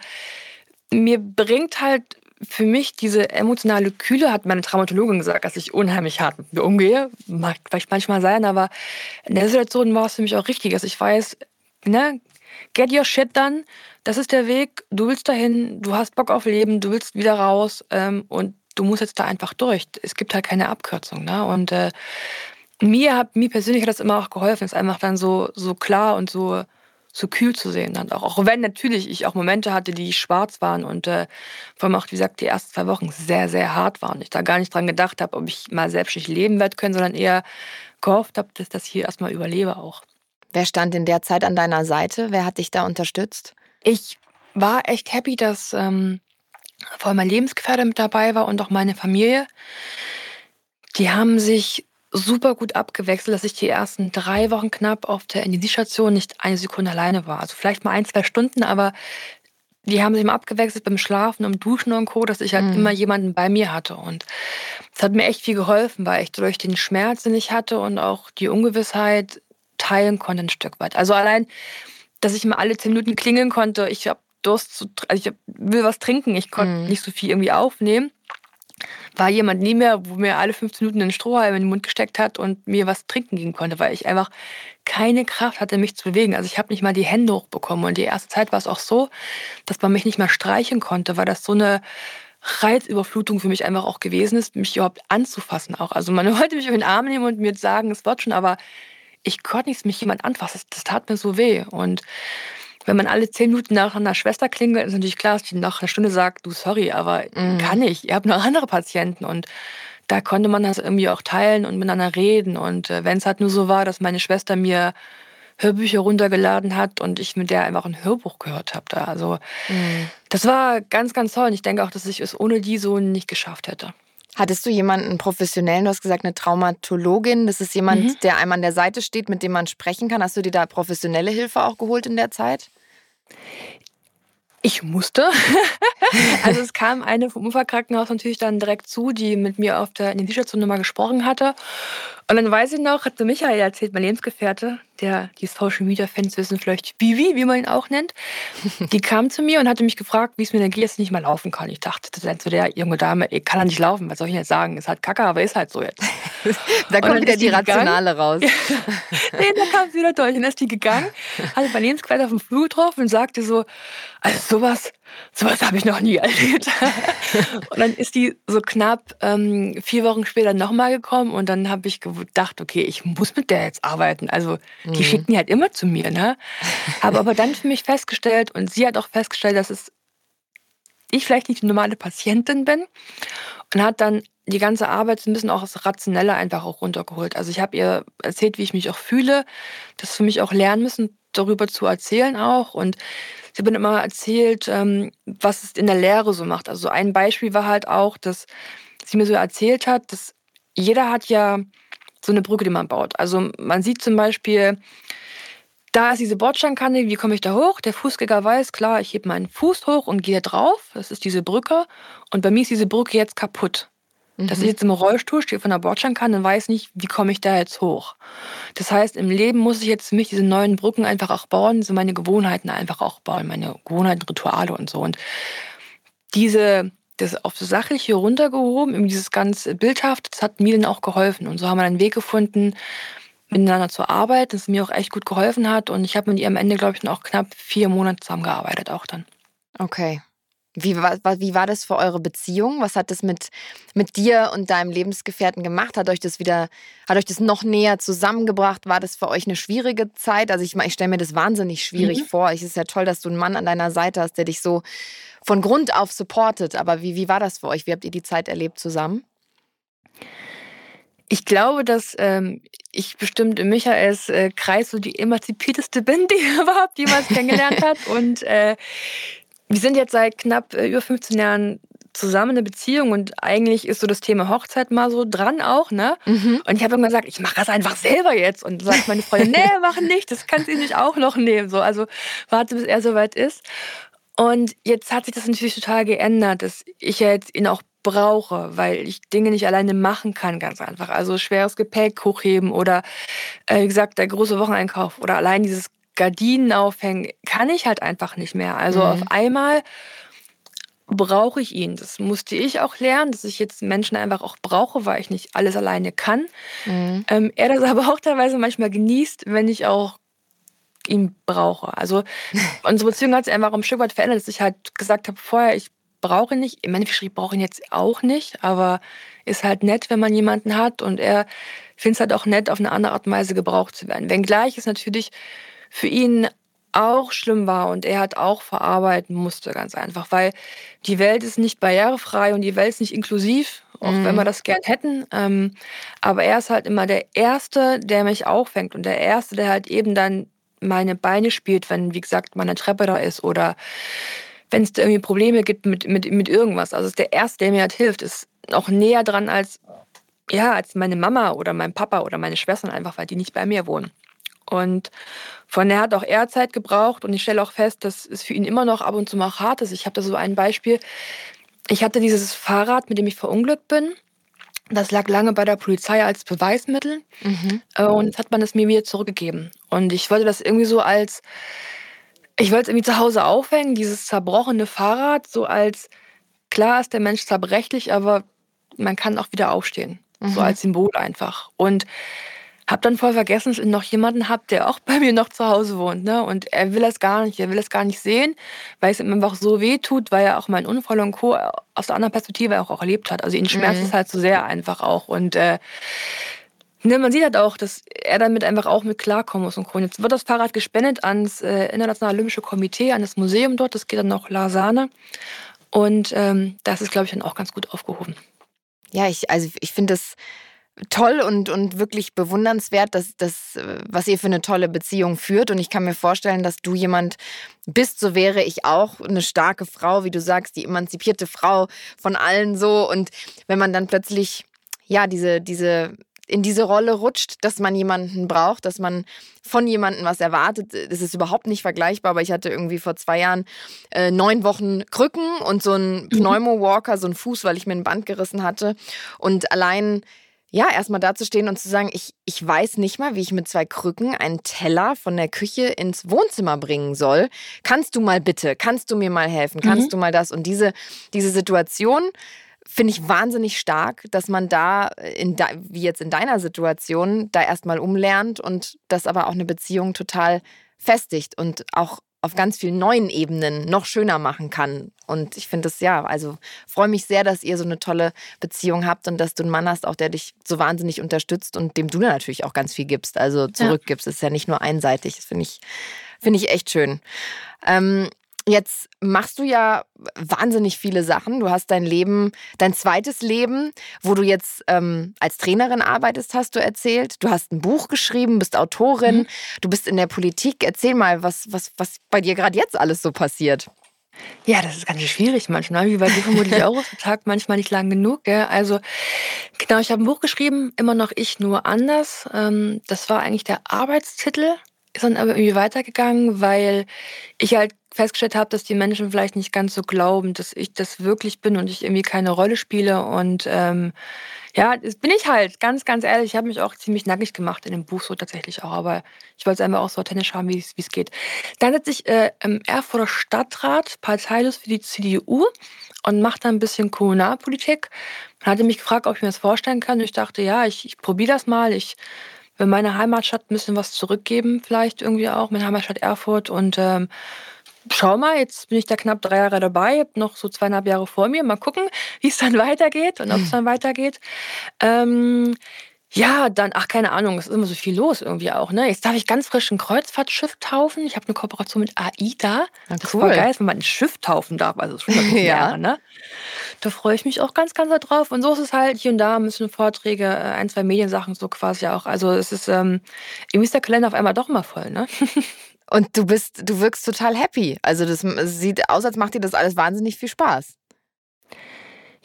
mir bringt halt für mich diese emotionale Kühle, hat meine Traumatologin gesagt, dass ich unheimlich hart mit mir umgehe. Mag vielleicht manchmal sein, aber in der Situation war es für mich auch richtig, dass ich weiß, ne, get your shit done, das ist der Weg, du willst dahin, du hast Bock auf Leben, du willst wieder raus ähm, und du musst jetzt da einfach durch. Es gibt halt keine Abkürzung. Ne? Und äh, mir hat mir persönlich hat das immer auch geholfen, es einfach dann so, so klar und so so kühl zu sehen dann auch. Auch wenn natürlich ich auch Momente hatte, die schwarz waren und äh, vor allem auch, wie gesagt, die ersten zwei Wochen sehr, sehr hart waren. Ich da gar nicht dran gedacht habe, ob ich mal selbstständig leben werde können, sondern eher gehofft habe, dass das hier erstmal überlebe auch. Wer stand in der Zeit an deiner Seite? Wer hat dich da unterstützt? Ich war echt happy, dass ähm, vor allem mein Lebensgefährte mit dabei war und auch meine Familie. Die haben sich super gut abgewechselt, dass ich die ersten drei Wochen knapp auf der Intensivstation nicht eine Sekunde alleine war. Also vielleicht mal ein, zwei Stunden, aber die haben sich immer abgewechselt beim Schlafen, und Duschen und Co., dass ich halt mhm. immer jemanden bei mir hatte. Und das hat mir echt viel geholfen, weil ich durch den Schmerz, den ich hatte und auch die Ungewissheit teilen konnte ein Stück weit. Also allein, dass ich mal alle zehn Minuten klingeln konnte, ich habe Durst, zu, also ich will was trinken, ich konnte mhm. nicht so viel irgendwie aufnehmen war jemand nie mehr, wo mir alle 15 Minuten einen Strohhalm in den Mund gesteckt hat und mir was trinken geben konnte, weil ich einfach keine Kraft hatte, mich zu bewegen. Also ich habe nicht mal die Hände hochbekommen. Und die erste Zeit war es auch so, dass man mich nicht mehr streichen konnte, weil das so eine Reizüberflutung für mich einfach auch gewesen ist, mich überhaupt anzufassen auch. Also man wollte mich auf den Arm nehmen und mir sagen, es wird schon, aber ich konnte nichts mich jemand anfassen. Das, das tat mir so weh. Und wenn man alle zehn Minuten nach einer Schwester klingelt, ist natürlich klar, dass die nach einer Stunde sagt, du sorry, aber mhm. kann ich. Ihr habt noch andere Patienten und da konnte man das irgendwie auch teilen und miteinander reden. Und äh, wenn es halt nur so war, dass meine Schwester mir Hörbücher runtergeladen hat und ich mit der einfach ein Hörbuch gehört habe da. Also mhm. das war ganz, ganz toll. Und ich denke auch, dass ich es ohne die so nicht geschafft hätte. Hattest du jemanden professionellen, du hast gesagt, eine Traumatologin, das ist jemand, mhm. der einem an der Seite steht, mit dem man sprechen kann. Hast du dir da professionelle Hilfe auch geholt in der Zeit? Ich musste. also es kam eine vom Unfallkrankenhaus natürlich dann direkt zu, die mit mir auf der Intensivstation nochmal gesprochen hatte. Und dann weiß ich noch, hat Michael erzählt, mein Lebensgefährte, der die Social Media Fans wissen vielleicht Vivi, wie man ihn auch nennt, die kam zu mir und hatte mich gefragt, wie es mir denn geht, dass ich nicht mal laufen kann. Ich dachte, das ist so der junge Dame, ich kann er nicht laufen, was soll ich jetzt sagen? Ist halt kacke, aber ist halt so jetzt. da kommt wieder die Rationale raus. nee, da kam sie wieder durch. Und dann ist die gegangen, hatte mein Lebensgefährte auf dem Flur getroffen und sagte so, also sowas, sowas habe ich noch nie erlebt. und dann ist die so knapp ähm, vier Wochen später nochmal gekommen und dann habe ich gedacht, okay, ich muss mit der jetzt arbeiten. Also die mhm. schicken die halt immer zu mir, ne? Habe aber dann für mich festgestellt und sie hat auch festgestellt, dass es ich vielleicht nicht die normale Patientin bin und hat dann die ganze Arbeit ein bisschen auch das Rationelle einfach auch runtergeholt. Also ich habe ihr erzählt, wie ich mich auch fühle, das für mich auch lernen müssen, darüber zu erzählen auch. Und sie hat mir immer erzählt, ähm, was es in der Lehre so macht. Also ein Beispiel war halt auch, dass sie mir so erzählt hat, dass jeder hat ja so eine Brücke, die man baut. Also man sieht zum Beispiel, da ist diese Bordsteinkante, wie komme ich da hoch? Der Fußgänger weiß, klar, ich hebe meinen Fuß hoch und gehe drauf. Das ist diese Brücke. Und bei mir ist diese Brücke jetzt kaputt. Mhm. Dass ich jetzt im Rollstuhl stehe von der Bordsteinkante und weiß nicht, wie komme ich da jetzt hoch. Das heißt, im Leben muss ich jetzt für mich diese neuen Brücken einfach auch bauen, so meine Gewohnheiten einfach auch bauen, meine Gewohnheiten, Rituale und so. Und diese, das auf das Sachliche runtergehoben, dieses ganz Bildhaft, das hat mir dann auch geholfen. Und so haben wir einen Weg gefunden, miteinander zu arbeiten, das mir auch echt gut geholfen hat. Und ich habe mit ihr am Ende, glaube ich, noch knapp vier Monate zusammengearbeitet auch dann. Okay. Wie war, wie war das für eure Beziehung? Was hat das mit, mit dir und deinem Lebensgefährten gemacht? Hat euch das wieder, hat euch das noch näher zusammengebracht? War das für euch eine schwierige Zeit? Also ich, ich stelle mir das wahnsinnig schwierig mhm. vor. Es ist ja toll, dass du einen Mann an deiner Seite hast, der dich so von Grund auf supportet. Aber wie, wie war das für euch? Wie habt ihr die Zeit erlebt zusammen? Ich glaube, dass ähm, ich bestimmt in Michaels äh, Kreis so die emanzipierteste bin, die er überhaupt jemals kennengelernt hat. Und äh, wir sind jetzt seit knapp äh, über 15 Jahren zusammen in einer Beziehung und eigentlich ist so das Thema Hochzeit mal so dran auch, ne? Mhm. Und ich habe irgendwann gesagt, ich mache das einfach selber jetzt. Und sagt meine Freundin, nee, mach nicht, das kannst du nicht auch noch nehmen. So, also warte, bis er soweit ist. Und jetzt hat sich das natürlich total geändert, dass ich ja jetzt ihn auch brauche, weil ich Dinge nicht alleine machen kann, ganz einfach. Also schweres Gepäck hochheben oder, äh, wie gesagt, der große Wocheneinkauf oder allein dieses Gardinen aufhängen, kann ich halt einfach nicht mehr. Also mhm. auf einmal brauche ich ihn. Das musste ich auch lernen, dass ich jetzt Menschen einfach auch brauche, weil ich nicht alles alleine kann. Mhm. Ähm, er das aber auch teilweise manchmal genießt, wenn ich auch ihn brauche. Also unsere Beziehung hat sich einfach ein Stück weit verändert, dass ich halt gesagt habe vorher, ich brauche nicht. Im Endeffekt, ich brauche ihn jetzt auch nicht, aber ist halt nett, wenn man jemanden hat und er findet es halt auch nett, auf eine andere Art und Weise gebraucht zu werden. Wenngleich es natürlich für ihn auch schlimm war und er hat auch verarbeiten musste, ganz einfach, weil die Welt ist nicht barrierefrei und die Welt ist nicht inklusiv, auch mhm. wenn wir das gern hätten. Ähm, aber er ist halt immer der Erste, der mich auffängt und der Erste, der halt eben dann meine Beine spielt, wenn, wie gesagt, meine Treppe da ist oder wenn es irgendwie Probleme gibt mit, mit, mit irgendwas. Also ist der Erste, der mir halt hilft, ist auch näher dran als, ja, als meine Mama oder mein Papa oder meine Schwestern, einfach weil die nicht bei mir wohnen. Und von der hat auch er Zeit gebraucht und ich stelle auch fest, dass es für ihn immer noch ab und zu mal hart ist. Ich habe da so ein Beispiel. Ich hatte dieses Fahrrad, mit dem ich verunglückt bin. Das lag lange bei der Polizei als Beweismittel. Mhm. Äh, und jetzt hat man es mir wieder zurückgegeben. Und ich wollte das irgendwie so als ich wollte es irgendwie zu Hause aufhängen, dieses zerbrochene Fahrrad, so als klar ist der Mensch zerbrechlich, aber man kann auch wieder aufstehen. Mhm. So als Symbol einfach. Und hab dann voll vergessen, dass ich noch jemanden hab, der auch bei mir noch zu Hause wohnt. Ne? Und er will es gar nicht, er will es gar nicht sehen, weil es ihm einfach so weh tut, weil er auch meinen Unfall und Co. aus der anderen Perspektive auch, auch erlebt hat. Also ihn schmerzt mhm. es halt so sehr einfach auch. Und äh, Ne, man sieht halt auch, dass er damit einfach auch mit klarkommen muss. Und jetzt wird das Fahrrad gespendet ans äh, Internationale Olympische Komitee, an das Museum dort. Das geht dann nach Lausanne. Und ähm, das ist, glaube ich, dann auch ganz gut aufgehoben. Ja, ich, also ich finde es toll und, und wirklich bewundernswert, dass das, was ihr für eine tolle Beziehung führt. Und ich kann mir vorstellen, dass du jemand bist, so wäre ich auch eine starke Frau, wie du sagst, die emanzipierte Frau von allen so. Und wenn man dann plötzlich ja, diese, diese in diese Rolle rutscht, dass man jemanden braucht, dass man von jemandem was erwartet. Das ist überhaupt nicht vergleichbar, aber ich hatte irgendwie vor zwei Jahren äh, neun Wochen Krücken und so einen mhm. Pneumowalker, so einen Fuß, weil ich mir ein Band gerissen hatte. Und allein ja, erstmal dazustehen und zu sagen, ich, ich weiß nicht mal, wie ich mit zwei Krücken einen Teller von der Küche ins Wohnzimmer bringen soll. Kannst du mal bitte, kannst du mir mal helfen, kannst mhm. du mal das? Und diese, diese Situation finde ich wahnsinnig stark, dass man da, in de, wie jetzt in deiner Situation, da erstmal umlernt und das aber auch eine Beziehung total festigt und auch auf ganz vielen neuen Ebenen noch schöner machen kann. Und ich finde es ja, also freue mich sehr, dass ihr so eine tolle Beziehung habt und dass du einen Mann hast, auch der dich so wahnsinnig unterstützt und dem du natürlich auch ganz viel gibst, also zurückgibst. Ja. ist ja nicht nur einseitig. Das finde ich, finde ich echt schön. Ähm, Jetzt machst du ja wahnsinnig viele Sachen. Du hast dein Leben, dein zweites Leben, wo du jetzt ähm, als Trainerin arbeitest, hast du erzählt. Du hast ein Buch geschrieben, bist Autorin, mhm. du bist in der Politik. Erzähl mal, was, was, was bei dir gerade jetzt alles so passiert. Ja, das ist ganz schwierig manchmal, wie bei dir vermutlich auch der Tag manchmal nicht lang genug. Gell? Also genau, ich habe ein Buch geschrieben, immer noch ich, nur anders. Ähm, das war eigentlich der Arbeitstitel, ist dann aber irgendwie weitergegangen, weil ich halt festgestellt habe, dass die Menschen vielleicht nicht ganz so glauben, dass ich das wirklich bin und ich irgendwie keine Rolle spiele. Und ähm, ja, das bin ich halt, ganz, ganz ehrlich. Ich habe mich auch ziemlich nackig gemacht in dem Buch so tatsächlich auch. Aber ich wollte es einfach auch so authentisch haben, wie es geht. Dann sitze ich äh, im Erfurter Stadtrat, parteilos für die CDU und mache da ein bisschen Kommunalpolitik. Man hatte mich gefragt, ob ich mir das vorstellen kann. Und ich dachte, ja, ich, ich probiere das mal. Ich will meiner Heimatstadt ein bisschen was zurückgeben, vielleicht irgendwie auch, meine Heimatstadt Erfurt. Und ähm, schau mal, jetzt bin ich da knapp drei Jahre dabei, habe noch so zweieinhalb Jahre vor mir. Mal gucken, wie es dann weitergeht und ob es dann weitergeht. Ähm, ja, dann, ach, keine Ahnung, es ist immer so viel los irgendwie auch. Ne? Jetzt darf ich ganz frisch ein Kreuzfahrtschiff taufen. Ich habe eine Kooperation mit AIDA. Na, das cool. war geil, wenn man ein Schiff taufen darf. Also schon ein ja. Jahre, ne? Da freue ich mich auch ganz, ganz drauf. Und so ist es halt hier und da ein bisschen Vorträge, äh, ein, zwei Mediensachen so quasi auch. Also es ist, ähm, irgendwie ist der Kalender auf einmal doch mal voll, ne? Und du bist, du wirkst total happy. Also das sieht aus, als macht dir das alles wahnsinnig viel Spaß.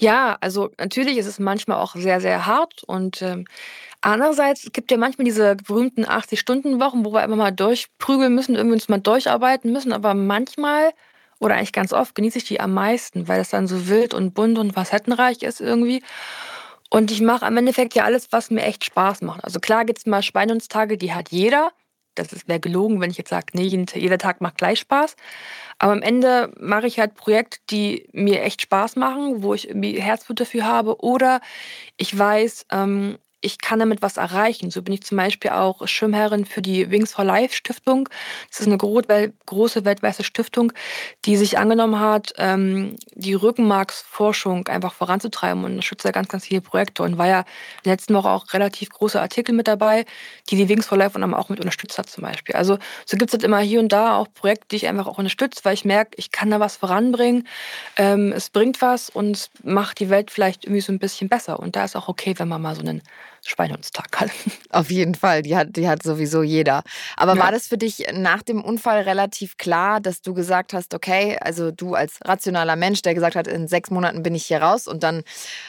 Ja, also natürlich ist es manchmal auch sehr, sehr hart und ähm, andererseits gibt ja manchmal diese berühmten 80-Stunden-Wochen, wo wir einfach mal durchprügeln müssen, irgendwie uns mal durcharbeiten müssen, aber manchmal oder eigentlich ganz oft genieße ich die am meisten, weil es dann so wild und bunt und facettenreich ist irgendwie. Und ich mache im Endeffekt ja alles, was mir echt Spaß macht. Also klar gibt es mal Schweinungstage, die hat jeder das wäre gelogen, wenn ich jetzt sage, nee, jeder Tag macht gleich Spaß. Aber am Ende mache ich halt Projekte, die mir echt Spaß machen, wo ich irgendwie Herzblut dafür habe. Oder ich weiß, ähm, ich kann damit was erreichen. So bin ich zum Beispiel auch Schwimmherrin für die Wings for Life Stiftung. Das ist eine große weltweite Stiftung, die sich angenommen hat, ähm, die Rückenmarksforschung einfach voranzutreiben und unterstützt ja ganz, ganz viele Projekte und war ja in der letzten Woche auch relativ große Artikel mit dabei, die die Wings for Life und auch mit unterstützt hat zum Beispiel. Also so gibt es halt immer hier und da auch Projekte, die ich einfach auch unterstütze, weil ich merke, ich kann da was voranbringen. Ähm, es bringt was und macht die Welt vielleicht irgendwie so ein bisschen besser. Und da ist auch okay, wenn man mal so einen Schweinhundstag hat. Auf jeden Fall, die hat, die hat sowieso jeder. Aber ja. war das für dich nach dem Unfall relativ klar, dass du gesagt hast, okay, also du als rationaler Mensch, der gesagt hat, in sechs Monaten bin ich hier raus und dann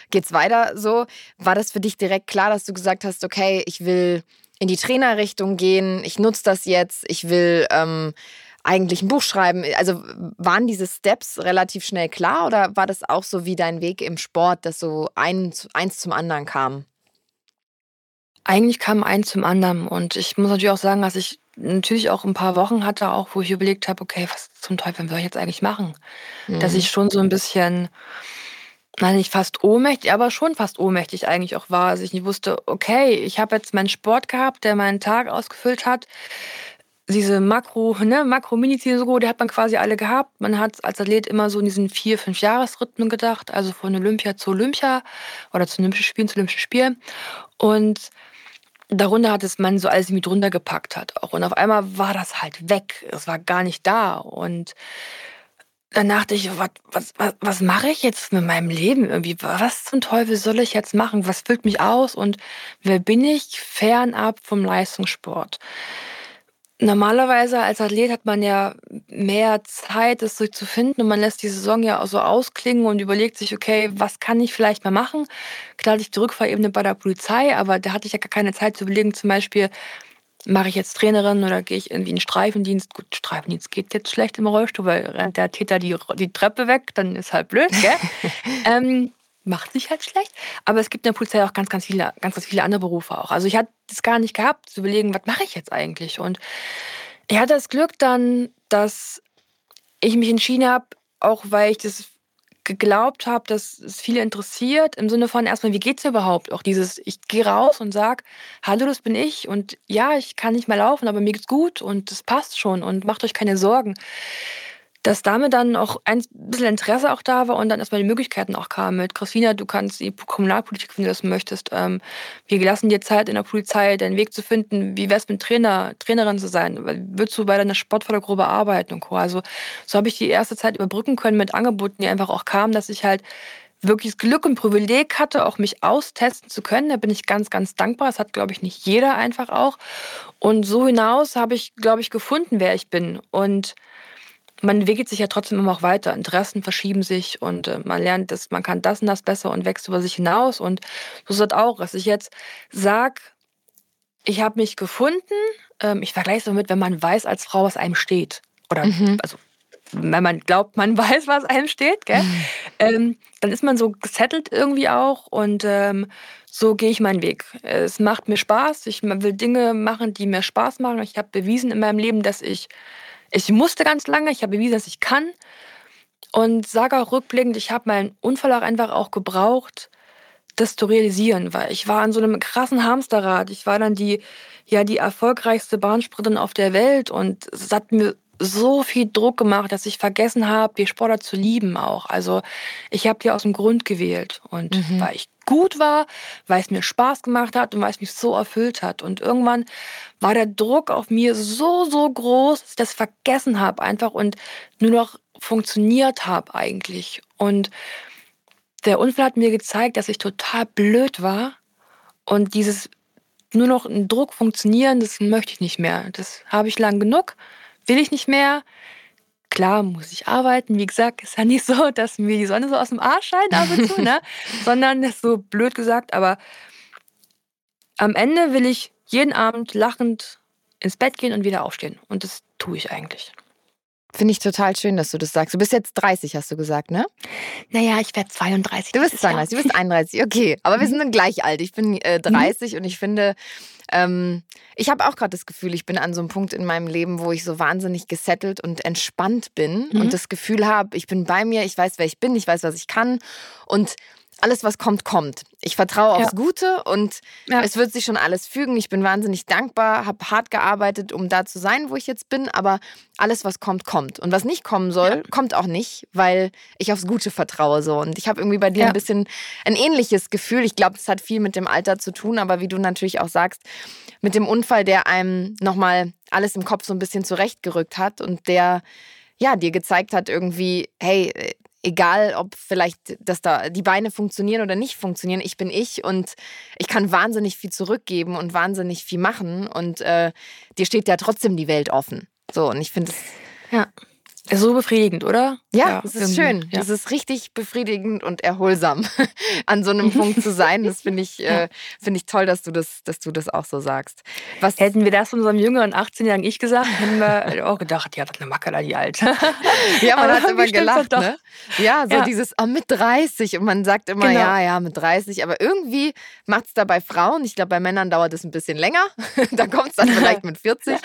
geht's weiter so, war das für dich direkt klar, dass du gesagt hast, okay, ich will in die Trainerrichtung gehen, ich nutze das jetzt, ich will ähm, eigentlich ein Buch schreiben. Also waren diese Steps relativ schnell klar oder war das auch so wie dein Weg im Sport, dass so ein, eins zum anderen kam? Eigentlich kam eins zum anderen und ich muss natürlich auch sagen, dass ich natürlich auch ein paar Wochen hatte, auch wo ich überlegt habe, okay, was zum Teufel soll ich jetzt eigentlich machen? Mhm. Dass ich schon so ein bisschen, nein, nicht fast ohnmächtig, aber schon fast ohnmächtig eigentlich auch war. Also ich nicht wusste, okay, ich habe jetzt meinen Sport gehabt, der meinen Tag ausgefüllt hat. Diese Makro, ne, Makro-Mini-Ziele so, die hat man quasi alle gehabt. Man hat als Athlet immer so in diesen vier, fünf Jahresrhythmen gedacht, also von Olympia zu Olympia oder zu Olympischen Spielen zu Olympischen Spielen. Und darunter hat es man so alles mit drunter gepackt hat auch. Und auf einmal war das halt weg. Es war gar nicht da. Und dann dachte ich, was, was, was, was mache ich jetzt mit meinem Leben irgendwie? Was zum Teufel soll ich jetzt machen? Was füllt mich aus? Und wer bin ich fernab vom Leistungssport? Normalerweise als Athlet hat man ja mehr Zeit, es zu finden und man lässt die Saison ja auch so ausklingen und überlegt sich, okay, was kann ich vielleicht mal machen? Klar hatte ich die Rückfahrebene bei der Polizei, aber da hatte ich ja gar keine Zeit zu überlegen, zum Beispiel, mache ich jetzt Trainerin oder gehe ich irgendwie in den Streifendienst? Gut, Streifendienst geht jetzt schlecht im Rollstuhl, weil rennt der Täter die, die Treppe weg, dann ist halt blöd, gell? ähm, macht sich halt schlecht. Aber es gibt in der Polizei auch ganz, ganz viele, ganz, ganz viele andere Berufe auch. Also ich hatte das gar nicht gehabt, zu überlegen, was mache ich jetzt eigentlich? Und ich hatte das Glück dann, dass ich mich entschieden habe, auch weil ich das geglaubt habe, dass es viele interessiert, im Sinne von erstmal, wie geht's überhaupt? Auch dieses, ich gehe raus und sag, hallo, das bin ich und ja, ich kann nicht mehr laufen, aber mir geht's gut und es passt schon und macht euch keine Sorgen dass damit dann auch ein bisschen Interesse auch da war und dann erstmal die Möglichkeiten auch kamen mit Christina, du kannst die Kommunalpolitik, wenn du das möchtest. Ähm, wir lassen dir Zeit in der Polizei, deinen Weg zu finden. Wie wär's mit Trainer, Trainerin zu sein? Würdest du bei deiner Sportfördergruppe arbeiten und Co. Also so habe ich die erste Zeit überbrücken können mit Angeboten, die einfach auch kamen, dass ich halt wirklich das Glück und Privileg hatte, auch mich austesten zu können. Da bin ich ganz, ganz dankbar. Das hat, glaube ich, nicht jeder einfach auch. Und so hinaus habe ich, glaube ich, gefunden, wer ich bin. Und man entwickelt sich ja trotzdem immer auch weiter. Interessen verschieben sich und äh, man lernt, dass man kann das und das besser und wächst über sich hinaus. Und so ist das auch, dass ich jetzt sage, ich habe mich gefunden. Ähm, ich vergleiche es damit, wenn man weiß als Frau, was einem steht. Oder mhm. also wenn man glaubt, man weiß, was einem steht, gell? Mhm. Ähm, dann ist man so gesettelt irgendwie auch und ähm, so gehe ich meinen Weg. Es macht mir Spaß. Ich will Dinge machen, die mir Spaß machen. Ich habe bewiesen in meinem Leben, dass ich ich musste ganz lange, ich habe bewiesen, dass ich kann. Und sage auch rückblickend, ich habe meinen Unfall auch einfach auch gebraucht, das zu realisieren, weil ich war an so einem krassen Hamsterrad. Ich war dann die, ja, die erfolgreichste Bahnsprinterin auf der Welt und es hat mir so viel Druck gemacht, dass ich vergessen habe, die Sportler zu lieben auch. Also ich habe die aus dem Grund gewählt und mhm. weil ich gut war, weil es mir Spaß gemacht hat und weil es mich so erfüllt hat. Und irgendwann war der Druck auf mir so, so groß, dass ich das vergessen habe einfach und nur noch funktioniert habe eigentlich. Und der Unfall hat mir gezeigt, dass ich total blöd war und dieses nur noch ein Druck funktionieren, das möchte ich nicht mehr. Das habe ich lang genug, will ich nicht mehr. Klar muss ich arbeiten. Wie gesagt, ist ja nicht so, dass mir die Sonne so aus dem Arsch scheint ab und zu, ne? sondern ist so blöd gesagt. Aber am Ende will ich jeden Abend lachend ins Bett gehen und wieder aufstehen. Und das tue ich eigentlich. Finde ich total schön, dass du das sagst. Du bist jetzt 30, hast du gesagt, ne? Naja, ich werde 32. Du bist 32, Jahr. du bist 31, okay. Aber wir mhm. sind dann gleich alt. Ich bin äh, 30 mhm. und ich finde, ähm, ich habe auch gerade das Gefühl, ich bin an so einem Punkt in meinem Leben, wo ich so wahnsinnig gesettelt und entspannt bin mhm. und das Gefühl habe, ich bin bei mir, ich weiß, wer ich bin, ich weiß, was ich kann und alles, was kommt, kommt. Ich vertraue aufs ja. Gute und ja. es wird sich schon alles fügen. Ich bin wahnsinnig dankbar, habe hart gearbeitet, um da zu sein, wo ich jetzt bin. Aber alles, was kommt, kommt. Und was nicht kommen soll, ja. kommt auch nicht, weil ich aufs Gute vertraue. So. Und ich habe irgendwie bei dir ein bisschen ein ähnliches Gefühl. Ich glaube, es hat viel mit dem Alter zu tun, aber wie du natürlich auch sagst, mit dem Unfall, der einem nochmal alles im Kopf so ein bisschen zurechtgerückt hat und der ja, dir gezeigt hat irgendwie, hey, egal ob vielleicht, dass da die Beine funktionieren oder nicht funktionieren, ich bin ich und ich kann wahnsinnig viel zurückgeben und wahnsinnig viel machen und äh, dir steht ja trotzdem die Welt offen. So, und ich finde es. Ja. So befriedigend, oder? Ja, ja das ist schön. Ja. Das ist richtig befriedigend und erholsam, an so einem Punkt zu sein. Das finde ich, äh, find ich toll, dass du das, dass du das auch so sagst. Was Hätten wir das unserem jüngeren 18-jährigen Ich gesagt, hätten wir auch gedacht, ja, das ist eine Macker, die alt. ja, man hat immer gelacht, ne? Ja, so ja. dieses oh, mit 30 und man sagt immer, genau. ja, ja, mit 30. Aber irgendwie macht es da bei Frauen, ich glaube, bei Männern dauert es ein bisschen länger. da kommt es dann vielleicht mit 40.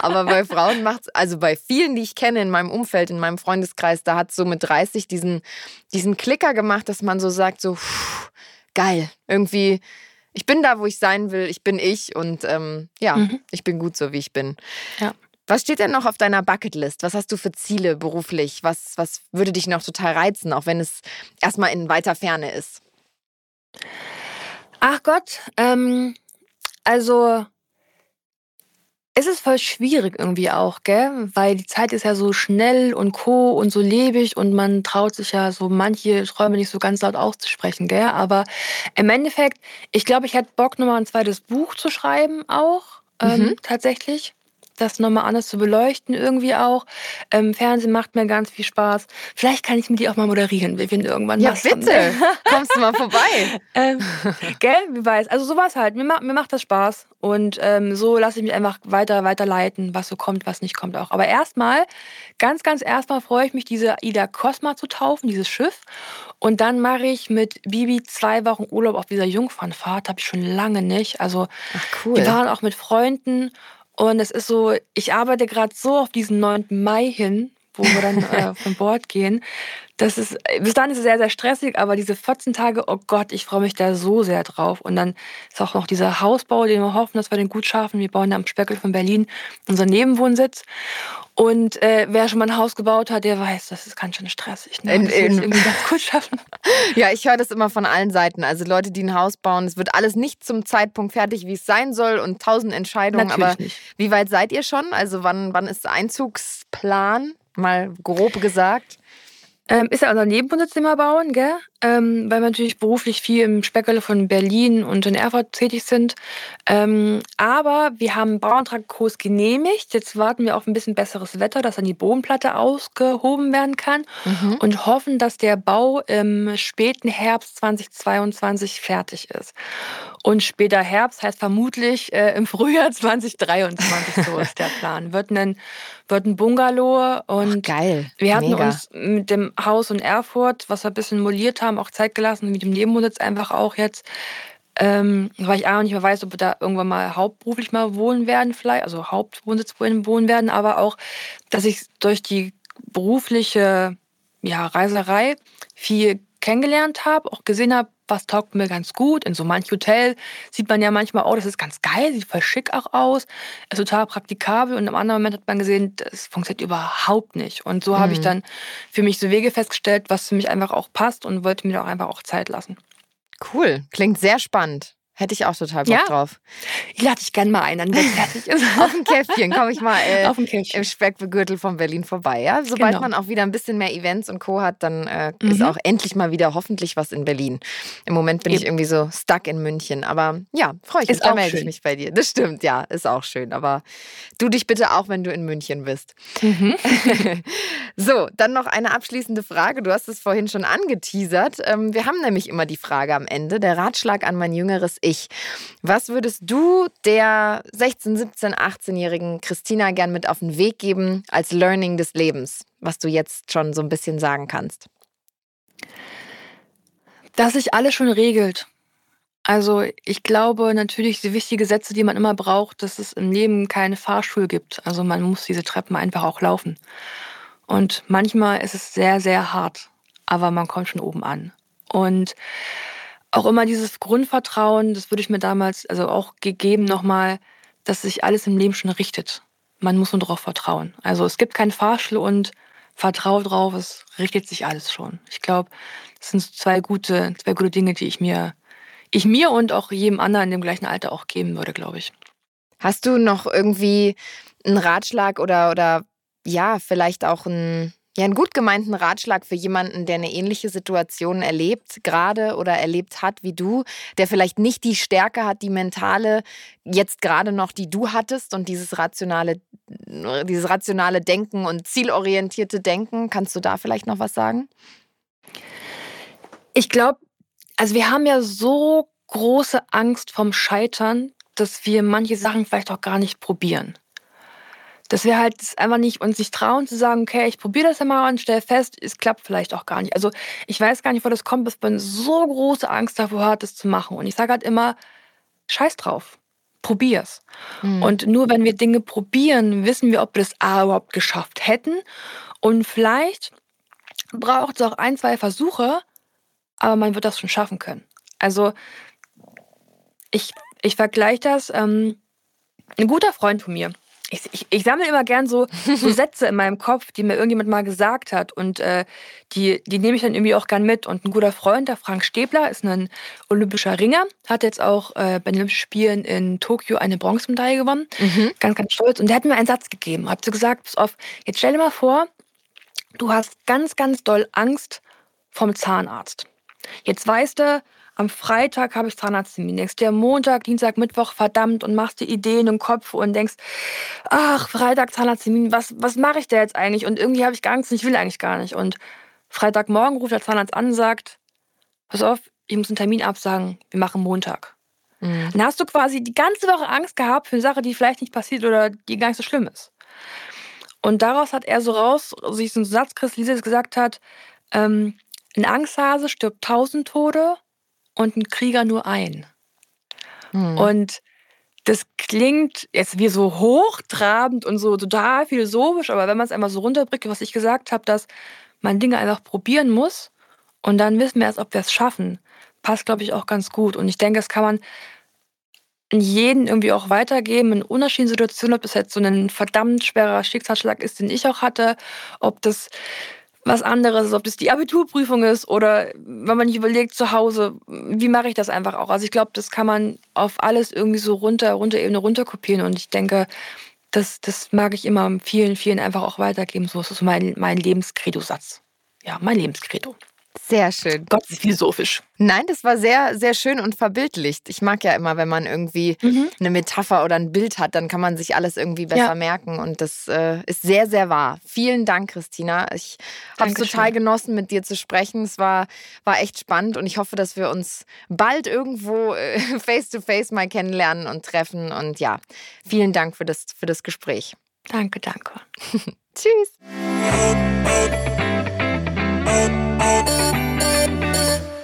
Aber bei Frauen macht es, also bei vielen, die ich kenne in meinem Umfeld, in meinem Freundeskreis, da hat so mit 30 diesen, diesen Klicker gemacht, dass man so sagt, so pff, geil, irgendwie, ich bin da, wo ich sein will, ich bin ich und ähm, ja, mhm. ich bin gut so, wie ich bin. Ja. Was steht denn noch auf deiner Bucketlist? Was hast du für Ziele beruflich? Was, was würde dich noch total reizen, auch wenn es erstmal in weiter Ferne ist? Ach Gott, ähm, also es ist voll schwierig irgendwie auch, gell? Weil die Zeit ist ja so schnell und co und so lebig und man traut sich ja so manche Träume nicht so ganz laut auszusprechen, gell? Aber im Endeffekt, ich glaube, ich hätte Bock, nochmal ein zweites Buch zu schreiben auch, ähm, mhm. tatsächlich das nochmal anders zu beleuchten irgendwie auch. Ähm, Fernsehen macht mir ganz viel Spaß. Vielleicht kann ich mit dir auch mal moderieren, wenn irgendwann Ja, bitte. Kommst du mal vorbei. ähm, gell, wie weiß. Also sowas halt. Mir, macht, mir macht das Spaß. Und ähm, so lasse ich mich einfach weiter, weiter leiten, was so kommt, was nicht kommt auch. Aber erstmal, ganz, ganz erstmal freue ich mich, diese Ida Cosma zu taufen, dieses Schiff. Und dann mache ich mit Bibi zwei Wochen Urlaub auf dieser Jungfernfahrt. Habe ich schon lange nicht. Also Ach, cool. wir waren auch mit Freunden und es ist so, ich arbeite gerade so auf diesen 9. Mai hin, wo wir dann äh, von Bord gehen. Das ist, bis dann ist es sehr, sehr stressig, aber diese 14 Tage, oh Gott, ich freue mich da so sehr drauf. Und dann ist auch noch dieser Hausbau, den wir hoffen, dass wir den gut schaffen. Wir bauen da am Speckel von Berlin unseren Nebenwohnsitz. Und äh, wer schon mal ein Haus gebaut hat, der weiß, das ist ganz schön stressig. Ne? In, in, irgendwie ganz gut schaffen. ja, ich höre das immer von allen Seiten. Also Leute, die ein Haus bauen, es wird alles nicht zum Zeitpunkt fertig, wie es sein soll und tausend Entscheidungen. Natürlich aber nicht. wie weit seid ihr schon? Also wann, wann ist Einzugsplan? Mal grob gesagt. Ähm, ist ja unser Nebenwohnzimmer bauen, gell? Ähm, weil wir natürlich beruflich viel im Speckerle von Berlin und in Erfurt tätig sind. Ähm, aber wir haben einen Bauantragkurs genehmigt. Jetzt warten wir auf ein bisschen besseres Wetter, dass dann die Bodenplatte ausgehoben werden kann mhm. und hoffen, dass der Bau im späten Herbst 2022 fertig ist. Und später Herbst heißt vermutlich äh, im Frühjahr 2023, so ist der Plan. Wird ein, wird ein Bungalow und Ach, geil. wir hatten Mega. uns mit dem Haus in Erfurt, was wir ein bisschen moliert haben, auch Zeit gelassen, mit dem Nebenwohnsitz einfach auch jetzt. Ähm, weil ich auch nicht mehr weiß, ob wir da irgendwann mal hauptberuflich mal wohnen werden, vielleicht, also Hauptwohnsitz wohnen werden, aber auch, dass ich durch die berufliche ja, Reiserei viel kennengelernt habe, auch gesehen habe, was taugt mir ganz gut. In so manch Hotel sieht man ja manchmal, oh, das ist ganz geil, sieht voll schick auch aus, ist total praktikabel. Und im anderen Moment hat man gesehen, das funktioniert überhaupt nicht. Und so mhm. habe ich dann für mich so Wege festgestellt, was für mich einfach auch passt und wollte mir auch einfach auch Zeit lassen. Cool, klingt sehr spannend. Hätte ich auch total Bock ja. drauf. Ich lade dich gerne mal ein, dann wenn fertig ist. Auf ein Käffchen komme ich mal äh, im Speckgürtel von Berlin vorbei. Ja? Sobald genau. man auch wieder ein bisschen mehr Events und Co. hat, dann äh, mhm. ist auch endlich mal wieder hoffentlich was in Berlin. Im Moment bin Eben. ich irgendwie so stuck in München. Aber ja, freue ich mich. Da melde ich mich bei dir. Das stimmt, ja, ist auch schön. Aber du dich bitte auch, wenn du in München bist. Mhm. so, dann noch eine abschließende Frage. Du hast es vorhin schon angeteasert. Ähm, wir haben nämlich immer die Frage am Ende, der Ratschlag an mein jüngeres ich. Was würdest du der 16, 17, 18-jährigen Christina gern mit auf den Weg geben als Learning des Lebens, was du jetzt schon so ein bisschen sagen kannst? Dass sich alles schon regelt. Also ich glaube natürlich, die wichtigen Sätze, die man immer braucht, dass es im Leben keine Fahrstuhl gibt. Also man muss diese Treppen einfach auch laufen. Und manchmal ist es sehr, sehr hart, aber man kommt schon oben an. Und auch immer dieses Grundvertrauen, das würde ich mir damals also auch gegeben nochmal, dass sich alles im Leben schon richtet. Man muss nur darauf vertrauen. Also es gibt keinen Fahrstuhl und vertraue drauf, es richtet sich alles schon. Ich glaube, das sind zwei gute, zwei gute Dinge, die ich mir, ich mir und auch jedem anderen in dem gleichen Alter auch geben würde, glaube ich. Hast du noch irgendwie einen Ratschlag oder, oder ja, vielleicht auch ein, ja, einen gut gemeinten Ratschlag für jemanden, der eine ähnliche Situation erlebt, gerade oder erlebt hat wie du, der vielleicht nicht die Stärke hat, die mentale, jetzt gerade noch, die du hattest und dieses rationale, dieses rationale Denken und zielorientierte Denken. Kannst du da vielleicht noch was sagen? Ich glaube, also wir haben ja so große Angst vom Scheitern, dass wir manche Sachen vielleicht auch gar nicht probieren dass wir halt einfach nicht uns nicht trauen zu sagen, okay, ich probiere das ja mal und stelle fest, es klappt vielleicht auch gar nicht. Also ich weiß gar nicht, wo das kommt, dass man so große Angst davor hat, das zu machen. Und ich sage halt immer, scheiß drauf, probier's. Mhm. Und nur wenn wir Dinge probieren, wissen wir, ob wir das A überhaupt geschafft hätten. Und vielleicht braucht es auch ein, zwei Versuche, aber man wird das schon schaffen können. Also ich, ich vergleiche das, ähm, ein guter Freund von mir, ich, ich, ich sammle immer gern so, so Sätze in meinem Kopf, die mir irgendjemand mal gesagt hat. Und äh, die, die nehme ich dann irgendwie auch gern mit. Und ein guter Freund, der Frank Stäbler, ist ein olympischer Ringer, hat jetzt auch äh, bei den Olympischen Spielen in Tokio eine Bronzemedaille gewonnen. Mhm. Ganz, ganz stolz. Und der hat mir einen Satz gegeben. Hat so gesagt, pass auf, jetzt stell dir mal vor, du hast ganz, ganz doll Angst vom Zahnarzt. Jetzt weißt du, am Freitag habe ich Zahnarzttermin. Denkst dir Montag, Dienstag, Mittwoch, verdammt, und machst dir Ideen im Kopf und denkst, ach, Freitag Zahnarzttermin, was, was mache ich da jetzt eigentlich? Und irgendwie habe ich gar nichts, ich will eigentlich gar nicht. Und Freitagmorgen ruft der Zahnarzt an und sagt, pass auf, ich muss einen Termin absagen, wir machen Montag. Mhm. Dann hast du quasi die ganze Woche Angst gehabt für eine Sache, die vielleicht nicht passiert oder die gar nicht so schlimm ist. Und daraus hat er so raus, sich so einen Satz kristallisiert, gesagt hat, ähm, ein Angsthase stirbt tausend Tode und ein Krieger nur ein. Hm. Und das klingt jetzt wie so hochtrabend und so total philosophisch, aber wenn man es einmal so runterbricht, was ich gesagt habe, dass man Dinge einfach probieren muss und dann wissen wir erst, ob wir es schaffen, passt, glaube ich, auch ganz gut. Und ich denke, das kann man in jeden irgendwie auch weitergeben, in unterschiedlichen Situationen, ob das jetzt so ein verdammt schwerer Schicksalsschlag ist, den ich auch hatte, ob das was anderes ist, ob das die Abiturprüfung ist oder wenn man nicht überlegt zu Hause, wie mache ich das einfach auch. Also ich glaube, das kann man auf alles irgendwie so runter, runter Ebene runterkopieren und ich denke, das, das mag ich immer vielen, vielen einfach auch weitergeben. So ist mein, mein Lebenskredo-Satz. Ja, mein Lebenskredo. Sehr schön. Gott, ist philosophisch. Nein, das war sehr, sehr schön und verbildlicht. Ich mag ja immer, wenn man irgendwie mhm. eine Metapher oder ein Bild hat, dann kann man sich alles irgendwie besser ja. merken. Und das äh, ist sehr, sehr wahr. Vielen Dank, Christina. Ich habe es total genossen, mit dir zu sprechen. Es war, war echt spannend und ich hoffe, dass wir uns bald irgendwo äh, face to face mal kennenlernen und treffen. Und ja, vielen Dank für das, für das Gespräch. Danke, danke. Tschüss. Thank you.